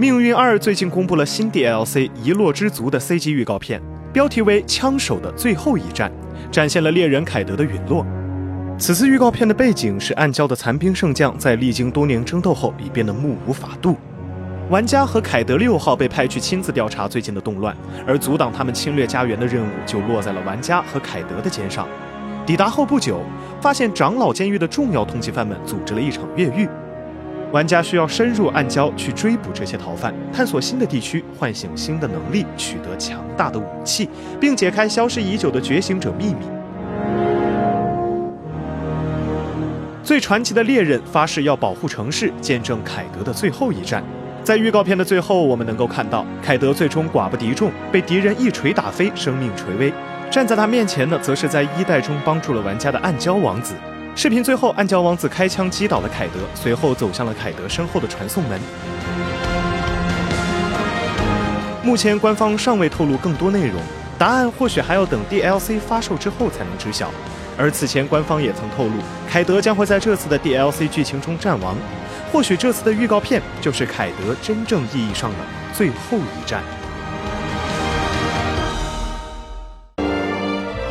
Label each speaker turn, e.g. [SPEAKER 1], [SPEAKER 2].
[SPEAKER 1] 命运二最近公布了新 DLC《遗落之族》的 CG 预告片，标题为《枪手的最后一战》，展现了猎人凯德的陨落。此次预告片的背景是暗礁的残兵圣将在历经多年争斗后已变得目无法度，玩家和凯德六号被派去亲自调查最近的动乱，而阻挡他们侵略家园的任务就落在了玩家和凯德的肩上。抵达后不久，发现长老监狱的重要通缉犯们组织了一场越狱。玩家需要深入暗礁去追捕这些逃犯，探索新的地区，唤醒新的能力，取得强大的武器，并解开消失已久的觉醒者秘密。最传奇的猎人发誓要保护城市，见证凯德的最后一战。在预告片的最后，我们能够看到凯德最终寡不敌众，被敌人一锤打飞，生命垂危。站在他面前的，则是在一代中帮助了玩家的暗礁王子。视频最后，暗礁王子开枪击倒了凯德，随后走向了凯德身后的传送门。目前官方尚未透露更多内容，答案或许还要等 DLC 发售之后才能知晓。而此前官方也曾透露，凯德将会在这次的 DLC 剧情中战亡。或许这次的预告片就是凯德真正意义上的最后一战。